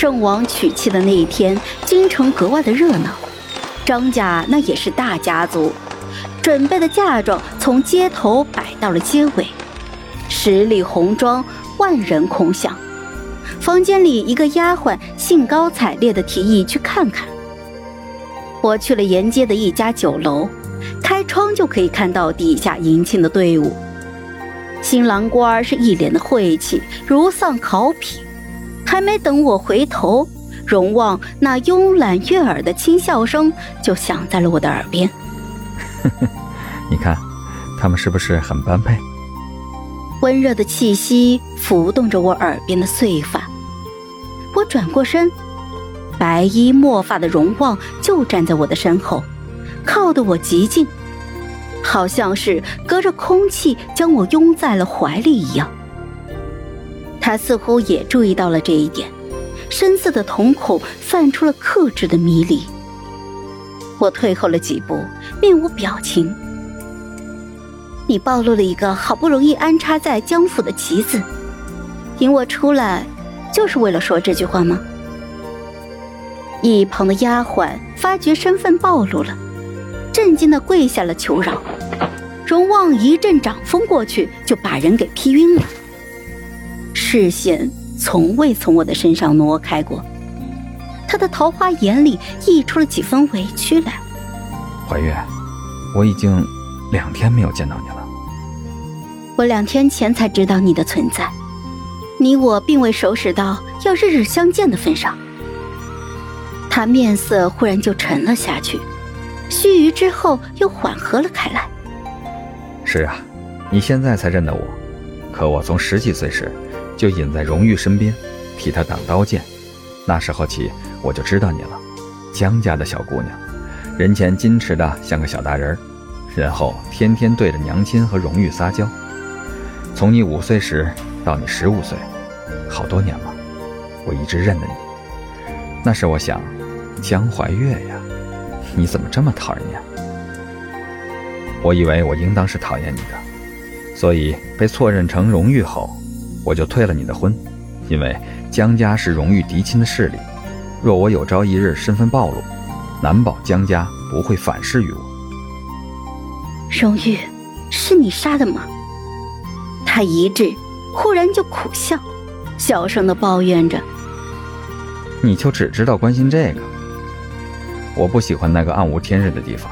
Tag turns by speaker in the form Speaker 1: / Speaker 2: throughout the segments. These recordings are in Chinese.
Speaker 1: 圣王娶妻的那一天，京城格外的热闹。张家那也是大家族，准备的嫁妆从街头摆到了街尾，十里红妆，万人空巷。房间里，一个丫鬟兴高采烈地提议去看看。我去了沿街的一家酒楼，开窗就可以看到底下迎亲的队伍。新郎官是一脸的晦气，如丧考妣。还没等我回头，荣旺那慵懒悦耳的轻笑声就响在了我的耳边。
Speaker 2: 你看，他们是不是很般配？
Speaker 1: 温热的气息浮动着我耳边的碎发。我转过身，白衣墨发的荣旺就站在我的身后，靠得我极近，好像是隔着空气将我拥在了怀里一样。他似乎也注意到了这一点，深色的瞳孔泛出了克制的迷离。我退后了几步，面无表情。你暴露了一个好不容易安插在江府的棋子，引我出来，就是为了说这句话吗？一旁的丫鬟发觉身份暴露了，震惊的跪下了求饶。荣旺一阵掌风过去，就把人给劈晕了。视线从未从我的身上挪开过，他的桃花眼里溢出了几分委屈来。
Speaker 2: 怀月，我已经两天没有见到你了。
Speaker 1: 我两天前才知道你的存在，你我并未熟识到要日日相见的份上。他面色忽然就沉了下去，须臾之后又缓和了开来。
Speaker 2: 是啊，你现在才认得我，可我从十几岁时。就隐在荣玉身边，替他挡刀剑。那时候起，我就知道你了。江家的小姑娘，人前矜持的像个小大人儿，人后天天对着娘亲和荣玉撒娇。从你五岁时到你十五岁，好多年了，我一直认得你。那时我想，江怀月呀，你怎么这么讨人厌？我以为我应当是讨厌你的，所以被错认成荣玉后。我就退了你的婚，因为江家是荣誉嫡亲的势力，若我有朝一日身份暴露，难保江家不会反噬于我。
Speaker 1: 荣誉，是你杀的吗？他一滞，忽然就苦笑，小声的抱怨着：“
Speaker 2: 你就只知道关心这个？我不喜欢那个暗无天日的地方。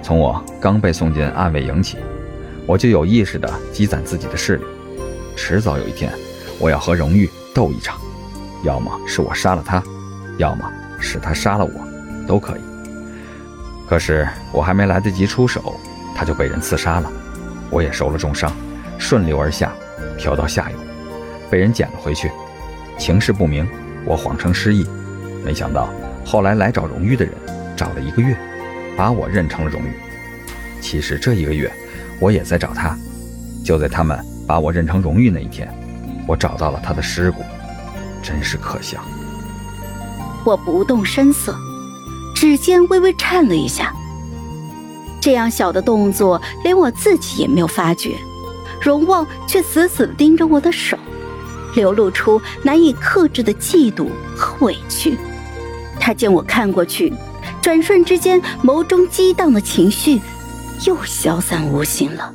Speaker 2: 从我刚被送进暗卫营起，我就有意识的积攒自己的势力。”迟早有一天，我要和荣誉斗一场，要么是我杀了他，要么是他杀了我，都可以。可是我还没来得及出手，他就被人刺杀了，我也受了重伤，顺流而下，飘到下游，被人捡了回去。情势不明，我谎称失忆，没想到后来来找荣誉的人，找了一个月，把我认成了荣誉。其实这一个月，我也在找他，就在他们。把我认成荣誉那一天，我找到了他的尸骨，真是可笑。
Speaker 1: 我不动声色，指尖微微颤了一下。这样小的动作，连我自己也没有发觉，荣旺却死死盯着我的手，流露出难以克制的嫉妒和委屈。他见我看过去，转瞬之间，眸中激荡的情绪又消散无形了。